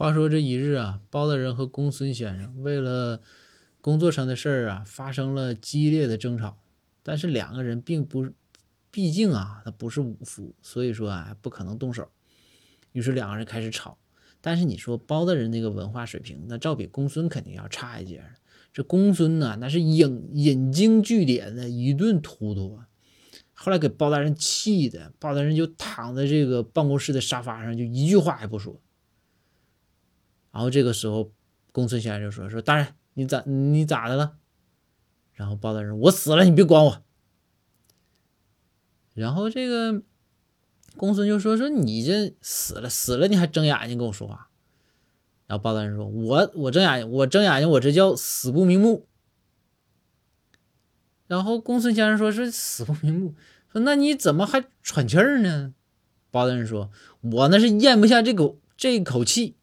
话说这一日啊，包大人和公孙先生为了工作上的事儿啊，发生了激烈的争吵。但是两个人并不，毕竟啊，他不是武夫，所以说啊，不可能动手。于是两个人开始吵。但是你说包大人那个文化水平，那照比公孙肯定要差一截。这公孙呢，那是引引经据典的一顿突突啊。后来给包大人气的，包大人就躺在这个办公室的沙发上，就一句话也不说。然后这个时候，公孙先生就说：“说大人，你咋你咋的了？”然后包大人：“我死了，你别管我。”然后这个公孙就说：“说你这死了死了，你还睁眼睛跟我说话？”然后包大人说：“我我睁眼睛，我睁眼睛，我这叫死不瞑目。”然后公孙先生说：“是死不瞑目。”说：“那你怎么还喘气儿呢？”包大人说：“我那是咽不下这口这口气。”